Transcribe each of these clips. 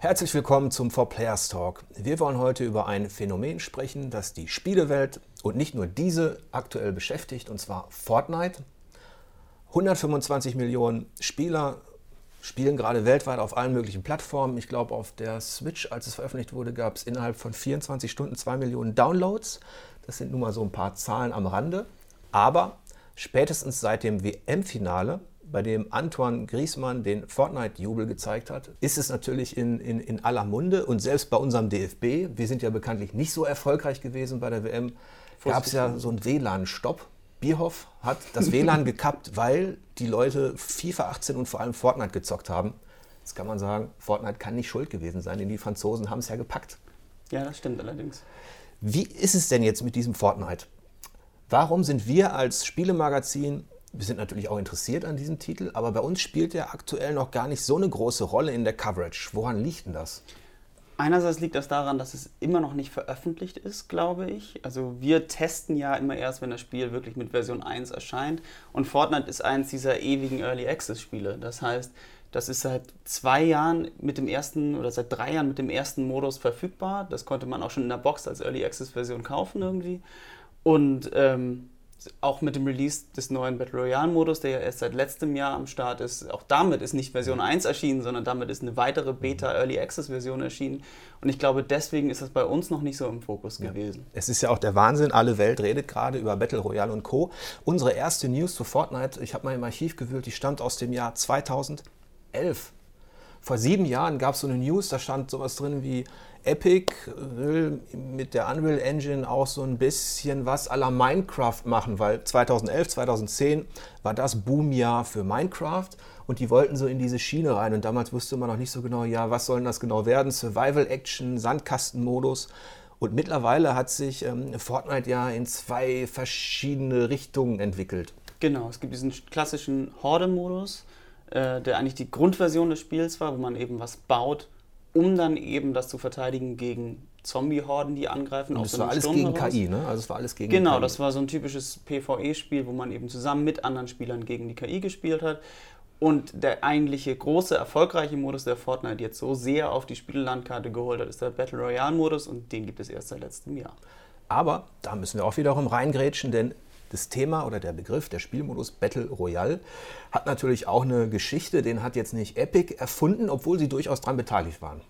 Herzlich willkommen zum 4Players Talk. Wir wollen heute über ein Phänomen sprechen, das die Spielewelt und nicht nur diese aktuell beschäftigt, und zwar Fortnite. 125 Millionen Spieler spielen gerade weltweit auf allen möglichen Plattformen. Ich glaube, auf der Switch, als es veröffentlicht wurde, gab es innerhalb von 24 Stunden 2 Millionen Downloads. Das sind nun mal so ein paar Zahlen am Rande. Aber spätestens seit dem WM-Finale bei dem Antoine Griezmann den Fortnite-Jubel gezeigt hat, ist es natürlich in, in, in aller Munde. Und selbst bei unserem DFB, wir sind ja bekanntlich nicht so erfolgreich gewesen bei der WM, gab es ja so einen WLAN-Stopp. Bierhoff hat das WLAN gekappt, weil die Leute FIFA 18 und vor allem Fortnite gezockt haben. Jetzt kann man sagen, Fortnite kann nicht schuld gewesen sein, denn die Franzosen haben es ja gepackt. Ja, das stimmt allerdings. Wie ist es denn jetzt mit diesem Fortnite? Warum sind wir als Spielemagazin wir sind natürlich auch interessiert an diesem Titel, aber bei uns spielt er aktuell noch gar nicht so eine große Rolle in der Coverage. Woran liegt denn das? Einerseits liegt das daran, dass es immer noch nicht veröffentlicht ist, glaube ich. Also wir testen ja immer erst, wenn das Spiel wirklich mit Version 1 erscheint. Und Fortnite ist eins dieser ewigen Early Access Spiele. Das heißt, das ist seit zwei Jahren mit dem ersten oder seit drei Jahren mit dem ersten Modus verfügbar. Das konnte man auch schon in der Box als Early Access Version kaufen irgendwie. Und ähm, auch mit dem Release des neuen Battle Royale Modus, der ja erst seit letztem Jahr am Start ist, auch damit ist nicht Version 1 erschienen, sondern damit ist eine weitere Beta Early Access Version erschienen. Und ich glaube, deswegen ist das bei uns noch nicht so im Fokus ja. gewesen. Es ist ja auch der Wahnsinn, alle Welt redet gerade über Battle Royale und Co. Unsere erste News zu Fortnite, ich habe mal im Archiv gewühlt, die stammt aus dem Jahr 2011. Vor sieben Jahren gab es so eine News, da stand sowas drin wie Epic will mit der Unreal Engine auch so ein bisschen was la Minecraft machen, weil 2011, 2010 war das Boomjahr für Minecraft und die wollten so in diese Schiene rein und damals wusste man noch nicht so genau, ja, was soll das genau werden? Survival Action, Sandkastenmodus. Und mittlerweile hat sich ähm, Fortnite ja in zwei verschiedene Richtungen entwickelt. Genau, es gibt diesen klassischen Horde-Modus, äh, der eigentlich die Grundversion des Spiels war, wo man eben was baut um dann eben das zu verteidigen gegen Zombie-Horden, die angreifen. Und das war alles Sturm gegen heraus. KI, ne? Also es war alles gegen Genau, KI. das war so ein typisches PvE-Spiel, wo man eben zusammen mit anderen Spielern gegen die KI gespielt hat. Und der eigentliche große, erfolgreiche Modus, der Fortnite jetzt so sehr auf die Spielelandkarte geholt hat, ist der Battle Royale-Modus und den gibt es erst seit letztem Jahr. Aber da müssen wir auch wiederum reingrätschen, denn das Thema oder der Begriff, der Spielmodus Battle Royale, hat natürlich auch eine Geschichte. Den hat jetzt nicht Epic erfunden, obwohl sie durchaus daran beteiligt waren.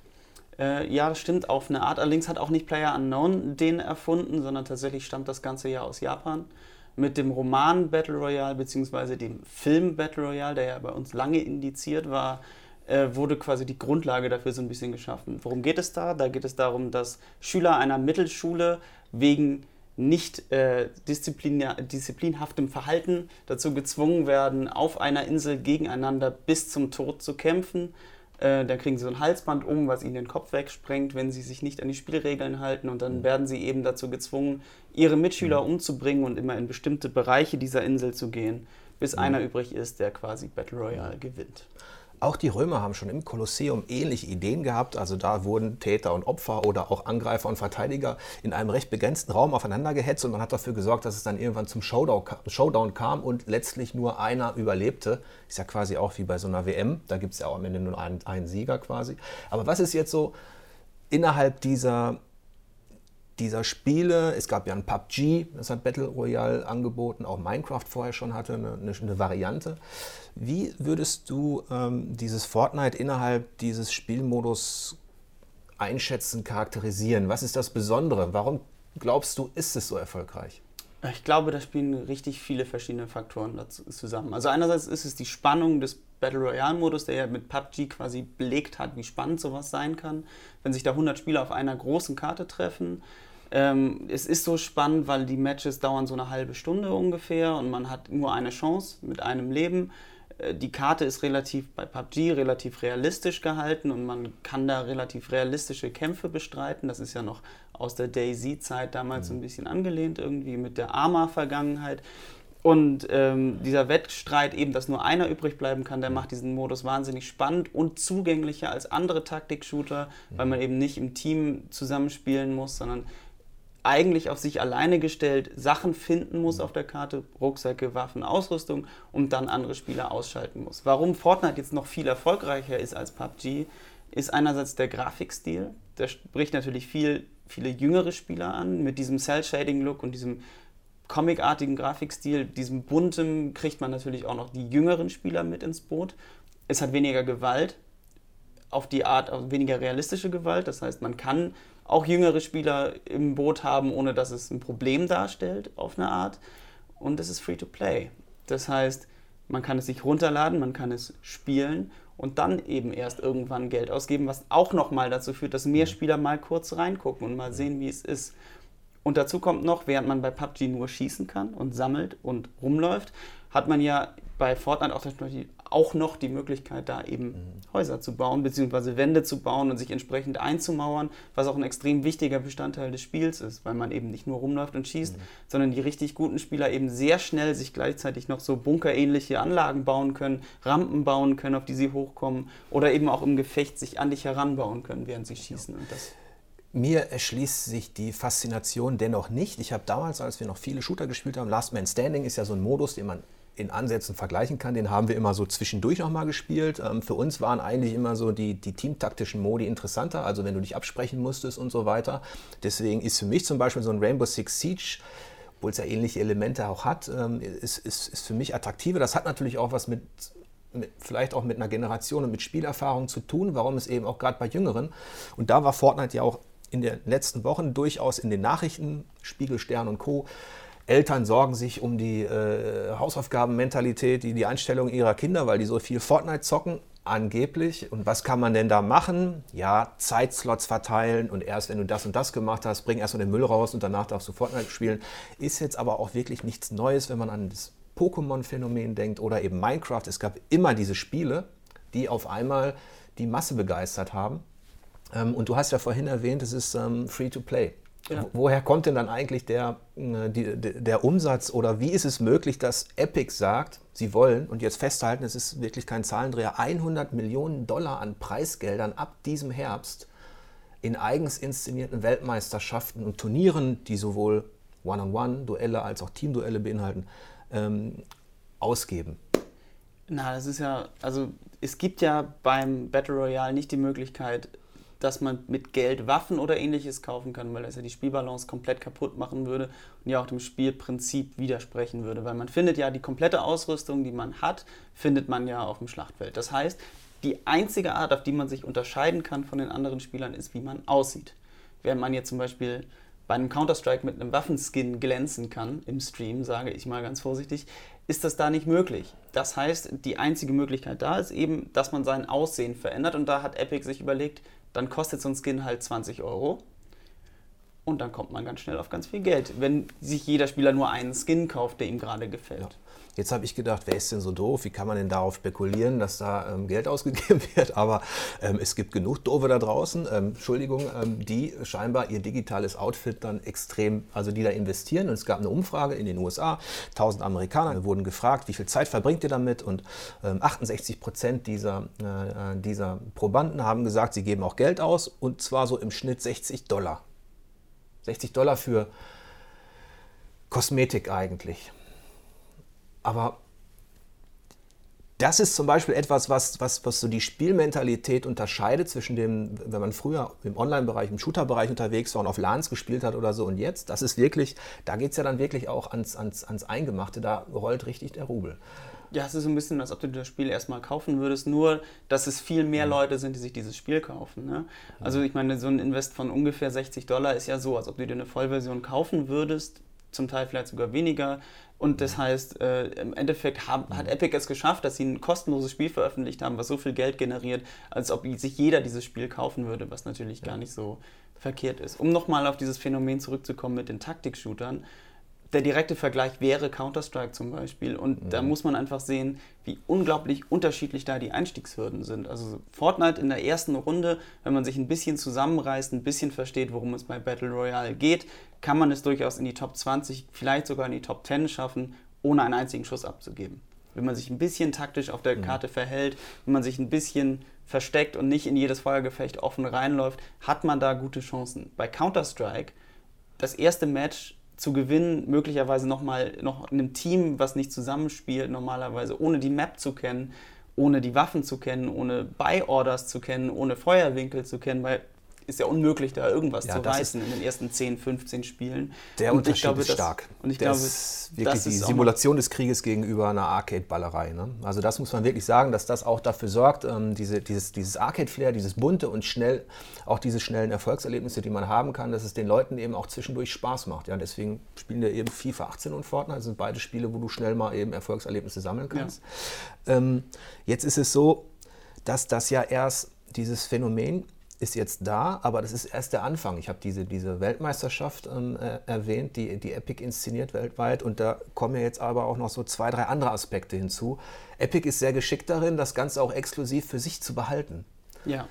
Äh, ja, das stimmt auf eine Art. Allerdings hat auch nicht Player Unknown den erfunden, sondern tatsächlich stammt das Ganze ja aus Japan. Mit dem Roman Battle Royale bzw. dem Film Battle Royale, der ja bei uns lange indiziert war, äh, wurde quasi die Grundlage dafür so ein bisschen geschaffen. Worum geht es da? Da geht es darum, dass Schüler einer Mittelschule wegen nicht äh, disziplinhaftem Verhalten dazu gezwungen werden, auf einer Insel gegeneinander bis zum Tod zu kämpfen. Äh, dann kriegen sie so ein Halsband um, was ihnen den Kopf wegsprengt, wenn sie sich nicht an die Spielregeln halten. Und dann mhm. werden sie eben dazu gezwungen, ihre Mitschüler mhm. umzubringen und immer in bestimmte Bereiche dieser Insel zu gehen, bis mhm. einer übrig ist, der quasi Battle Royale gewinnt. Auch die Römer haben schon im Kolosseum ähnliche Ideen gehabt. Also da wurden Täter und Opfer oder auch Angreifer und Verteidiger in einem recht begrenzten Raum aufeinander gehetzt und man hat dafür gesorgt, dass es dann irgendwann zum Showdown kam und letztlich nur einer überlebte. Ist ja quasi auch wie bei so einer WM. Da gibt es ja auch am Ende nur einen, einen Sieger quasi. Aber was ist jetzt so innerhalb dieser dieser Spiele. Es gab ja ein PUBG, das hat Battle Royale angeboten, auch Minecraft vorher schon hatte eine, eine Variante. Wie würdest du ähm, dieses Fortnite innerhalb dieses Spielmodus einschätzen, charakterisieren? Was ist das Besondere? Warum glaubst du, ist es so erfolgreich? Ich glaube, da spielen richtig viele verschiedene Faktoren dazu zusammen. Also einerseits ist es die Spannung des Battle Royale-Modus, der ja mit PUBG quasi belegt hat, wie spannend sowas sein kann, wenn sich da 100 Spieler auf einer großen Karte treffen ähm, es ist so spannend, weil die Matches dauern so eine halbe Stunde ungefähr und man hat nur eine Chance mit einem Leben. Äh, die Karte ist relativ bei PUBG relativ realistisch gehalten und man kann da relativ realistische Kämpfe bestreiten. Das ist ja noch aus der Daisy-Zeit damals mhm. so ein bisschen angelehnt, irgendwie mit der Arma-Vergangenheit. Und ähm, dieser Wettstreit eben, dass nur einer übrig bleiben kann, der mhm. macht diesen Modus wahnsinnig spannend und zugänglicher als andere Taktik-Shooter, weil mhm. man eben nicht im Team zusammenspielen muss, sondern eigentlich auf sich alleine gestellt Sachen finden muss auf der Karte, Rucksäcke, Waffen, Ausrüstung und dann andere Spieler ausschalten muss. Warum Fortnite jetzt noch viel erfolgreicher ist als PUBG, ist einerseits der Grafikstil. Der spricht natürlich viel, viele jüngere Spieler an mit diesem Cell-Shading-Look und diesem comicartigen Grafikstil, diesem bunten kriegt man natürlich auch noch die jüngeren Spieler mit ins Boot. Es hat weniger Gewalt, auf die Art also weniger realistische Gewalt. Das heißt, man kann auch jüngere Spieler im Boot haben, ohne dass es ein Problem darstellt, auf eine Art. Und es ist free to play. Das heißt, man kann es sich runterladen, man kann es spielen und dann eben erst irgendwann Geld ausgeben, was auch nochmal dazu führt, dass mehr Spieler mal kurz reingucken und mal sehen, wie es ist. Und dazu kommt noch, während man bei PUBG nur schießen kann und sammelt und rumläuft, hat man ja bei Fortnite auch, auch noch die Möglichkeit, da eben mhm. Häuser zu bauen, beziehungsweise Wände zu bauen und sich entsprechend einzumauern, was auch ein extrem wichtiger Bestandteil des Spiels ist, weil man eben nicht nur rumläuft und schießt, mhm. sondern die richtig guten Spieler eben sehr schnell sich gleichzeitig noch so bunkerähnliche Anlagen bauen können, Rampen bauen können, auf die sie hochkommen oder eben auch im Gefecht sich an dich heranbauen können, während sie schießen. Ja. Und das mir erschließt sich die Faszination dennoch nicht. Ich habe damals, als wir noch viele Shooter gespielt haben, Last Man Standing ist ja so ein Modus, den man in Ansätzen vergleichen kann. Den haben wir immer so zwischendurch nochmal gespielt. Ähm, für uns waren eigentlich immer so die, die teamtaktischen Modi interessanter, also wenn du dich absprechen musstest und so weiter. Deswegen ist für mich zum Beispiel so ein Rainbow Six Siege obwohl es ja ähnliche Elemente auch hat, ähm, ist, ist, ist für mich attraktiver. Das hat natürlich auch was mit, mit, vielleicht auch mit einer Generation und mit Spielerfahrung zu tun, warum es eben auch gerade bei Jüngeren. Und da war Fortnite ja auch in den letzten Wochen durchaus in den Nachrichten, Spiegel, Stern und Co., Eltern sorgen sich um die äh, Hausaufgabenmentalität, die, die Einstellung ihrer Kinder, weil die so viel Fortnite zocken, angeblich. Und was kann man denn da machen? Ja, Zeitslots verteilen und erst wenn du das und das gemacht hast, bring erstmal den Müll raus und danach darfst du Fortnite spielen. Ist jetzt aber auch wirklich nichts Neues, wenn man an das Pokémon-Phänomen denkt oder eben Minecraft. Es gab immer diese Spiele, die auf einmal die Masse begeistert haben. Ähm, und du hast ja vorhin erwähnt, es ist ähm, free to play. Ja. Woher kommt denn dann eigentlich der, äh, die, der Umsatz oder wie ist es möglich, dass Epic sagt, sie wollen, und jetzt festhalten, es ist wirklich kein Zahlendreher, 100 Millionen Dollar an Preisgeldern ab diesem Herbst in eigens inszenierten Weltmeisterschaften und Turnieren, die sowohl One-on-One-Duelle als auch Teamduelle beinhalten, ähm, ausgeben? Na, das ist ja, also es gibt ja beim Battle Royale nicht die Möglichkeit, dass man mit Geld Waffen oder ähnliches kaufen kann, weil das ja die Spielbalance komplett kaputt machen würde und ja auch dem Spielprinzip widersprechen würde, weil man findet ja die komplette Ausrüstung, die man hat, findet man ja auf dem Schlachtfeld. Das heißt, die einzige Art, auf die man sich unterscheiden kann von den anderen Spielern, ist, wie man aussieht. Während man jetzt zum Beispiel bei einem Counter-Strike mit einem Waffenskin glänzen kann, im Stream, sage ich mal ganz vorsichtig, ist das da nicht möglich. Das heißt, die einzige Möglichkeit da ist eben, dass man sein Aussehen verändert und da hat Epic sich überlegt, dann kostet so ein Skin halt 20 Euro. Und dann kommt man ganz schnell auf ganz viel Geld, wenn sich jeder Spieler nur einen Skin kauft, der ihm gerade gefällt. Ja. Jetzt habe ich gedacht, wer ist denn so doof? Wie kann man denn darauf spekulieren, dass da ähm, Geld ausgegeben wird? Aber ähm, es gibt genug Doofe da draußen, ähm, Entschuldigung, ähm, die scheinbar ihr digitales Outfit dann extrem, also die da investieren. Und es gab eine Umfrage in den USA, 1000 Amerikaner wurden gefragt, wie viel Zeit verbringt ihr damit? Und 68 ähm, Prozent dieser, äh, dieser Probanden haben gesagt, sie geben auch Geld aus und zwar so im Schnitt 60 Dollar. 60 Dollar für Kosmetik eigentlich. Aber das ist zum Beispiel etwas, was, was, was so die Spielmentalität unterscheidet zwischen dem, wenn man früher im Online-Bereich, im Shooter-Bereich unterwegs war und auf LANs gespielt hat oder so und jetzt. Das ist wirklich, da geht es ja dann wirklich auch ans, ans, ans Eingemachte, da rollt richtig der Rubel. Ja, es ist so ein bisschen, als ob du das Spiel erstmal kaufen würdest, nur dass es viel mehr. Leute sind, die sich dieses Spiel kaufen. Ne? Also ich meine, so ein Invest von ungefähr 60 Dollar ist ja so, als ob du dir eine Vollversion kaufen würdest, zum Teil vielleicht sogar weniger. Und das heißt, äh, im Endeffekt haben, hat Epic es geschafft, dass sie ein kostenloses Spiel veröffentlicht haben, was so viel Geld generiert, als ob sich jeder dieses Spiel kaufen würde, was natürlich ja. gar nicht so verkehrt ist. Um nochmal auf dieses Phänomen zurückzukommen mit den Taktik-Shootern, der direkte Vergleich wäre Counter-Strike zum Beispiel. Und mhm. da muss man einfach sehen, wie unglaublich unterschiedlich da die Einstiegshürden sind. Also Fortnite in der ersten Runde, wenn man sich ein bisschen zusammenreißt, ein bisschen versteht, worum es bei Battle Royale geht, kann man es durchaus in die Top 20, vielleicht sogar in die Top 10 schaffen, ohne einen einzigen Schuss abzugeben. Wenn man sich ein bisschen taktisch auf der mhm. Karte verhält, wenn man sich ein bisschen versteckt und nicht in jedes Feuergefecht offen reinläuft, hat man da gute Chancen. Bei Counter-Strike, das erste Match zu gewinnen, möglicherweise nochmal noch in einem Team, was nicht zusammenspielt, normalerweise, ohne die Map zu kennen, ohne die Waffen zu kennen, ohne Buy-Orders zu kennen, ohne Feuerwinkel zu kennen, weil ist ja unmöglich, da irgendwas ja, zu reißen in den ersten 10, 15 Spielen. Der und Unterschied glaube, ist stark. und ich der glaube, ist wirklich die Simulation des Krieges gegenüber einer Arcade-Ballerei. Ne? Also das muss man wirklich sagen, dass das auch dafür sorgt, ähm, diese, dieses, dieses Arcade-Flair, dieses bunte und schnell, auch diese schnellen Erfolgserlebnisse, die man haben kann, dass es den Leuten eben auch zwischendurch Spaß macht. Ja? Deswegen spielen wir eben FIFA 18 und Fortnite. Das sind beide Spiele, wo du schnell mal eben Erfolgserlebnisse sammeln kannst. Ja. Ähm, jetzt ist es so, dass das ja erst dieses Phänomen ist jetzt da, aber das ist erst der Anfang. Ich habe diese, diese Weltmeisterschaft ähm, äh, erwähnt, die, die Epic inszeniert weltweit und da kommen ja jetzt aber auch noch so zwei, drei andere Aspekte hinzu. Epic ist sehr geschickt darin, das Ganze auch exklusiv für sich zu behalten. Ja.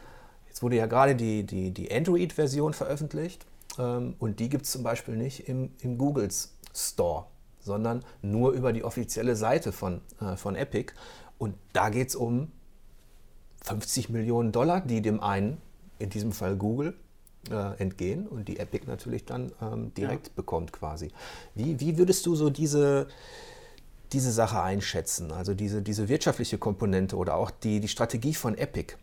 Jetzt wurde ja gerade die, die, die Android-Version veröffentlicht ähm, und die gibt es zum Beispiel nicht im, im Googles Store, sondern nur über die offizielle Seite von, äh, von Epic. Und da geht es um 50 Millionen Dollar, die dem einen in diesem Fall Google, äh, entgehen und die Epic natürlich dann ähm, direkt ja. bekommt quasi. Wie, wie würdest du so diese, diese Sache einschätzen, also diese, diese wirtschaftliche Komponente oder auch die, die Strategie von Epic?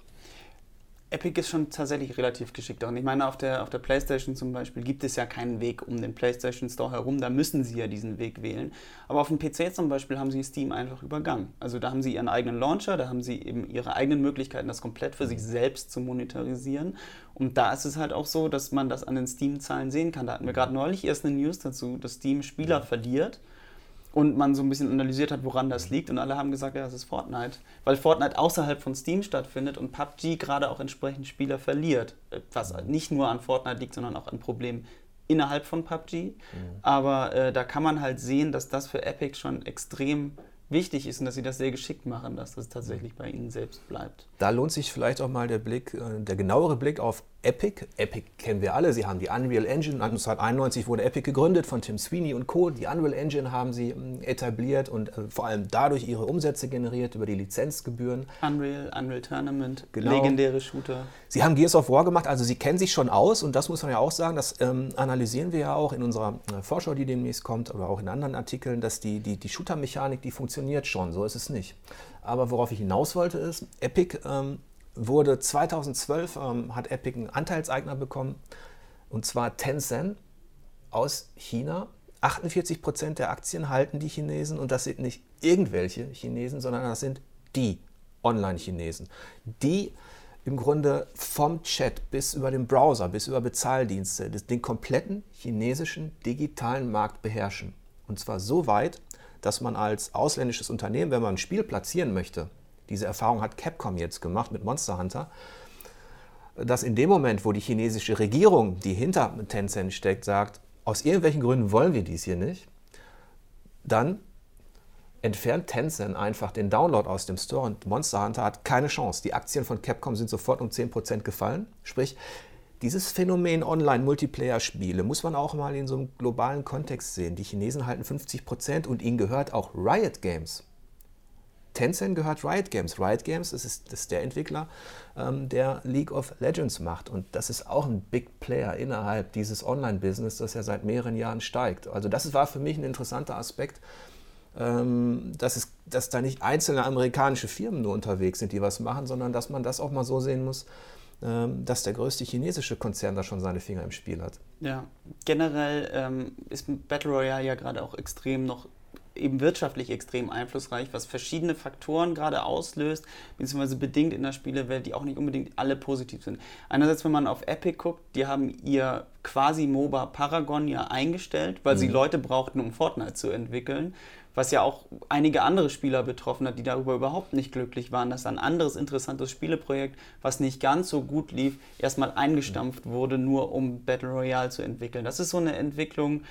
Epic ist schon tatsächlich relativ geschickt. Und ich meine, auf der, auf der PlayStation zum Beispiel gibt es ja keinen Weg um den PlayStation Store herum. Da müssen sie ja diesen Weg wählen. Aber auf dem PC zum Beispiel haben sie Steam einfach übergangen. Also da haben sie ihren eigenen Launcher, da haben sie eben ihre eigenen Möglichkeiten, das komplett für sich selbst zu monetarisieren. Und da ist es halt auch so, dass man das an den Steam-Zahlen sehen kann. Da hatten wir gerade neulich erst eine News dazu, dass Steam Spieler verliert und man so ein bisschen analysiert hat, woran das liegt. Und alle haben gesagt, ja, das ist Fortnite. Weil Fortnite außerhalb von Steam stattfindet und PUBG gerade auch entsprechend Spieler verliert. Was nicht nur an Fortnite liegt, sondern auch an Problemen innerhalb von PUBG. Mhm. Aber äh, da kann man halt sehen, dass das für Epic schon extrem wichtig ist und dass sie das sehr geschickt machen, dass das tatsächlich bei ihnen selbst bleibt. Da lohnt sich vielleicht auch mal der Blick, äh, der genauere Blick auf Epic. Epic kennen wir alle. Sie haben die Unreal Engine. 1991 wurde Epic gegründet von Tim Sweeney und Co. Die Unreal Engine haben sie ähm, etabliert und äh, vor allem dadurch ihre Umsätze generiert über die Lizenzgebühren. Unreal, Unreal Tournament, genau. legendäre Shooter. Sie haben Gears of War gemacht, also sie kennen sich schon aus und das muss man ja auch sagen, das ähm, analysieren wir ja auch in unserer äh, Vorschau, die demnächst kommt, aber auch in anderen Artikeln, dass die, die, die Shooter-Mechanik, die funktioniert schon, so ist es nicht. Aber worauf ich hinaus wollte ist, Epic ähm, wurde 2012, ähm, hat Epic einen Anteilseigner bekommen, und zwar Tencent aus China. 48 Prozent der Aktien halten die Chinesen und das sind nicht irgendwelche Chinesen, sondern das sind die Online-Chinesen, die im Grunde vom Chat bis über den Browser, bis über Bezahldienste den kompletten chinesischen digitalen Markt beherrschen. Und zwar so weit, dass man als ausländisches Unternehmen, wenn man ein Spiel platzieren möchte, diese Erfahrung hat Capcom jetzt gemacht mit Monster Hunter, dass in dem Moment, wo die chinesische Regierung, die hinter Tencent steckt, sagt, aus irgendwelchen Gründen wollen wir dies hier nicht, dann entfernt Tencent einfach den Download aus dem Store und Monster Hunter hat keine Chance. Die Aktien von Capcom sind sofort um 10% gefallen. Sprich, dieses Phänomen Online-Multiplayer-Spiele muss man auch mal in so einem globalen Kontext sehen. Die Chinesen halten 50% und ihnen gehört auch Riot Games. Tencent gehört Riot Games. Riot Games das ist, das ist der Entwickler, ähm, der League of Legends macht. Und das ist auch ein Big Player innerhalb dieses Online-Business, das ja seit mehreren Jahren steigt. Also das war für mich ein interessanter Aspekt, ähm, dass, es, dass da nicht einzelne amerikanische Firmen nur unterwegs sind, die was machen, sondern dass man das auch mal so sehen muss, ähm, dass der größte chinesische Konzern da schon seine Finger im Spiel hat. Ja, generell ähm, ist Battle Royale ja gerade auch extrem noch eben wirtschaftlich extrem einflussreich, was verschiedene Faktoren gerade auslöst, beziehungsweise bedingt in der Spielewelt, die auch nicht unbedingt alle positiv sind. Einerseits, wenn man auf Epic guckt, die haben ihr quasi MOBA Paragon ja eingestellt, weil mhm. sie Leute brauchten, um Fortnite zu entwickeln was ja auch einige andere Spieler betroffen hat, die darüber überhaupt nicht glücklich waren, dass ein anderes interessantes Spieleprojekt, was nicht ganz so gut lief, erstmal eingestampft wurde, nur um Battle Royale zu entwickeln. Das ist so eine Entwicklung,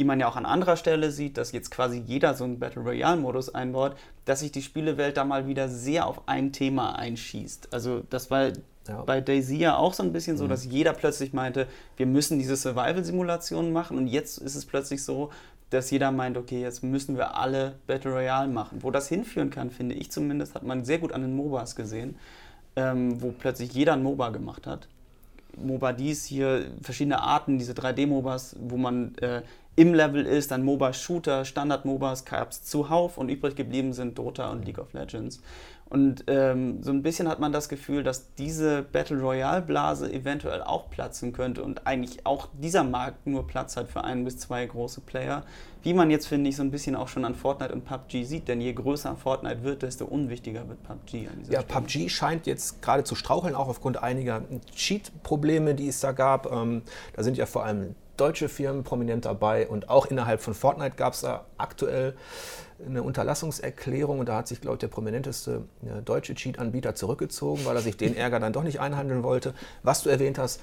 die man ja auch an anderer Stelle sieht, dass jetzt quasi jeder so einen Battle Royale-Modus einbaut, dass sich die Spielewelt da mal wieder sehr auf ein Thema einschießt. Also das war ja. bei Daisy ja auch so ein bisschen so, mhm. dass jeder plötzlich meinte, wir müssen diese Survival-Simulationen machen und jetzt ist es plötzlich so, dass jeder meint, okay, jetzt müssen wir alle Battle Royale machen. Wo das hinführen kann, finde ich zumindest, hat man sehr gut an den MOBAs gesehen, ähm, wo plötzlich jeder ein MOBA gemacht hat. MOBA dies hier, verschiedene Arten, diese 3D-MOBAs, wo man äh, im Level ist, dann MOBA-Shooter, Standard-MOBAs gab es zuhauf und übrig geblieben sind Dota und League of Legends. Und ähm, so ein bisschen hat man das Gefühl, dass diese Battle Royale-Blase eventuell auch platzen könnte und eigentlich auch dieser Markt nur Platz hat für ein bis zwei große Player. Wie man jetzt, finde ich, so ein bisschen auch schon an Fortnite und PUBG sieht, denn je größer Fortnite wird, desto unwichtiger wird PUBG an dieser Ja, Stelle. PUBG scheint jetzt gerade zu straucheln, auch aufgrund einiger Cheat-Probleme, die es da gab. Ähm, da sind ja vor allem deutsche Firmen prominent dabei und auch innerhalb von Fortnite gab es da aktuell eine Unterlassungserklärung und da hat sich, glaube ich, der prominenteste äh, deutsche Cheat-Anbieter zurückgezogen, weil er sich den Ärger dann doch nicht einhandeln wollte. Was du erwähnt hast,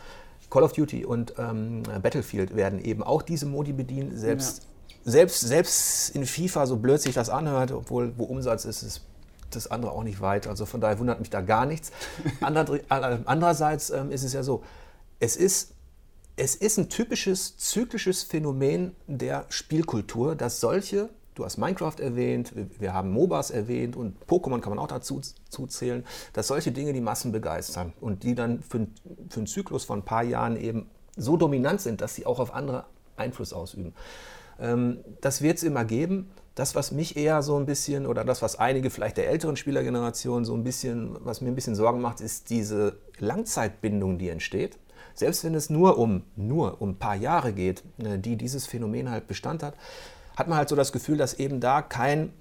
Call of Duty und ähm, Battlefield werden eben auch diese Modi bedienen. Selbst, ja. selbst, selbst in FIFA, so blöd sich das anhört, obwohl wo Umsatz ist, ist das andere auch nicht weit. Also von daher wundert mich da gar nichts. Andererseits ähm, ist es ja so, es ist es ist ein typisches zyklisches Phänomen der Spielkultur, dass solche, du hast Minecraft erwähnt, wir haben MOBAs erwähnt und Pokémon kann man auch dazu zählen, dass solche Dinge die Massen begeistern und die dann für, für einen Zyklus von ein paar Jahren eben so dominant sind, dass sie auch auf andere Einfluss ausüben. Ähm, das wird es immer geben. Das, was mich eher so ein bisschen, oder das, was einige vielleicht der älteren Spielergeneration so ein bisschen, was mir ein bisschen Sorgen macht, ist diese Langzeitbindung, die entsteht selbst wenn es nur um, nur um ein paar Jahre geht, äh, die dieses Phänomen halt Bestand hat, hat man halt so das Gefühl, dass eben da kein,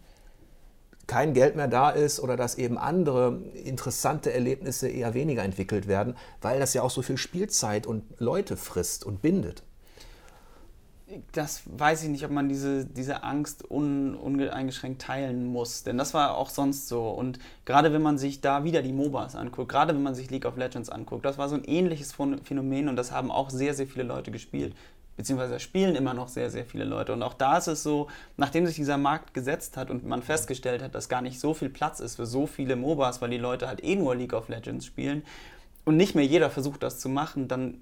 kein Geld mehr da ist oder dass eben andere interessante Erlebnisse eher weniger entwickelt werden, weil das ja auch so viel Spielzeit und Leute frisst und bindet das weiß ich nicht, ob man diese, diese Angst un, uneingeschränkt teilen muss. Denn das war auch sonst so. Und gerade wenn man sich da wieder die MOBAs anguckt, gerade wenn man sich League of Legends anguckt, das war so ein ähnliches Phänomen und das haben auch sehr, sehr viele Leute gespielt. Beziehungsweise spielen immer noch sehr, sehr viele Leute. Und auch da ist es so, nachdem sich dieser Markt gesetzt hat und man festgestellt hat, dass gar nicht so viel Platz ist für so viele MOBAs, weil die Leute halt eh nur League of Legends spielen und nicht mehr jeder versucht das zu machen, dann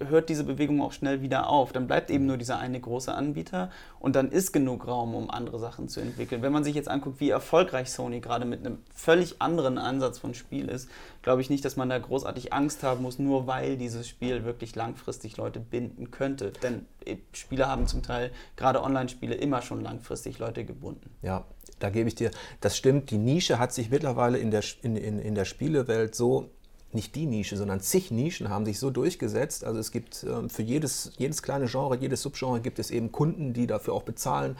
hört diese Bewegung auch schnell wieder auf. Dann bleibt eben nur dieser eine große Anbieter und dann ist genug Raum, um andere Sachen zu entwickeln. Wenn man sich jetzt anguckt, wie erfolgreich Sony gerade mit einem völlig anderen Ansatz von Spiel ist, glaube ich nicht, dass man da großartig Angst haben muss, nur weil dieses Spiel wirklich langfristig Leute binden könnte. Denn äh, Spiele haben zum Teil, gerade Online-Spiele, immer schon langfristig Leute gebunden. Ja, da gebe ich dir, das stimmt, die Nische hat sich mittlerweile in der, in, in, in der Spielewelt so nicht die Nische, sondern zig Nischen haben sich so durchgesetzt. Also es gibt ähm, für jedes, jedes kleine Genre, jedes Subgenre gibt es eben Kunden, die dafür auch bezahlen,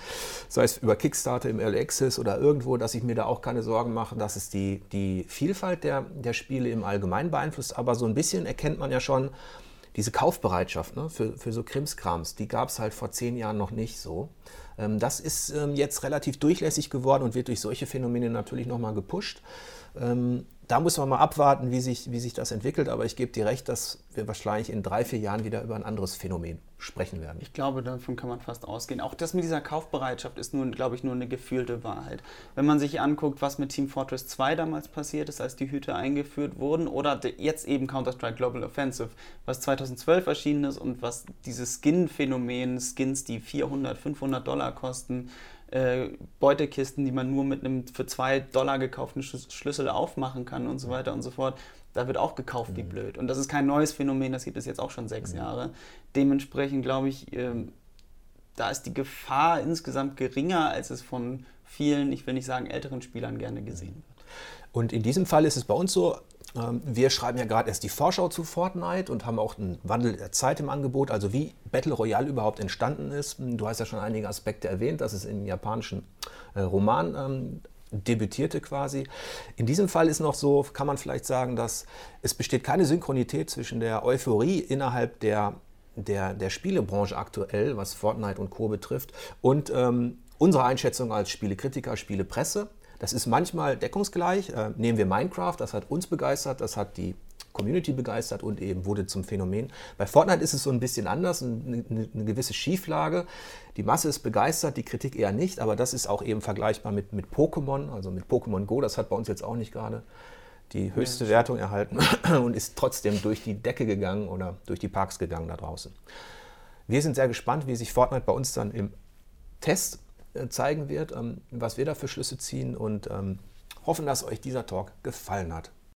sei es über Kickstarter im Early Access oder irgendwo, dass ich mir da auch keine Sorgen mache, dass es die, die Vielfalt der, der Spiele im Allgemeinen beeinflusst. Aber so ein bisschen erkennt man ja schon, diese Kaufbereitschaft ne, für, für so Krimskrams, die gab es halt vor zehn Jahren noch nicht so. Ähm, das ist ähm, jetzt relativ durchlässig geworden und wird durch solche Phänomene natürlich nochmal gepusht. Ähm, da muss man mal abwarten, wie sich, wie sich das entwickelt. Aber ich gebe dir recht, dass wir wahrscheinlich in drei, vier Jahren wieder über ein anderes Phänomen sprechen werden. Ich glaube, davon kann man fast ausgehen. Auch das mit dieser Kaufbereitschaft ist nun, glaube ich, nur eine gefühlte Wahrheit. Wenn man sich anguckt, was mit Team Fortress 2 damals passiert ist, als die Hüte eingeführt wurden, oder jetzt eben Counter-Strike Global Offensive, was 2012 erschienen ist und was dieses Skin-Phänomen, Skins, die 400, 500 Dollar kosten, äh, Beutekisten, die man nur mit einem für zwei Dollar gekauften Schlüssel aufmachen kann und so weiter und so fort. Da wird auch gekauft wie mhm. blöd. Und das ist kein neues Phänomen, das gibt es jetzt auch schon sechs mhm. Jahre. Dementsprechend glaube ich, ähm, da ist die Gefahr insgesamt geringer, als es von vielen, ich will nicht sagen älteren Spielern gerne gesehen wird. Und in diesem Fall ist es bei uns so, wir schreiben ja gerade erst die Vorschau zu Fortnite und haben auch einen Wandel der Zeit im Angebot, also wie Battle Royale überhaupt entstanden ist. Du hast ja schon einige Aspekte erwähnt, dass es im japanischen äh, Roman ähm, debütierte quasi. In diesem Fall ist noch so, kann man vielleicht sagen, dass es besteht keine Synchronität zwischen der Euphorie innerhalb der, der, der Spielebranche aktuell, was Fortnite und Co. betrifft, und ähm, unsere Einschätzung als Spielekritiker, Spielepresse. Das ist manchmal deckungsgleich. Äh, nehmen wir Minecraft, das hat uns begeistert, das hat die Community begeistert und eben wurde zum Phänomen. Bei Fortnite ist es so ein bisschen anders, eine, eine, gewisse Schieflage. Die Masse ist begeistert, die Kritik eher nicht, aber das ist auch eben vergleichbar mit, mit Pokémon, also mit Pokémon Go, das hat bei uns jetzt auch nicht gerade die höchste ja, Wertung erhalten und ist trotzdem durch die Decke gegangen oder durch die Parks gegangen da draußen. Wir sind sehr gespannt, wie sich Fortnite bei uns dann im Test zeigen wird, ähm, was wir da für Schlüsse ziehen und ähm, hoffen, dass euch dieser Talk gefallen hat.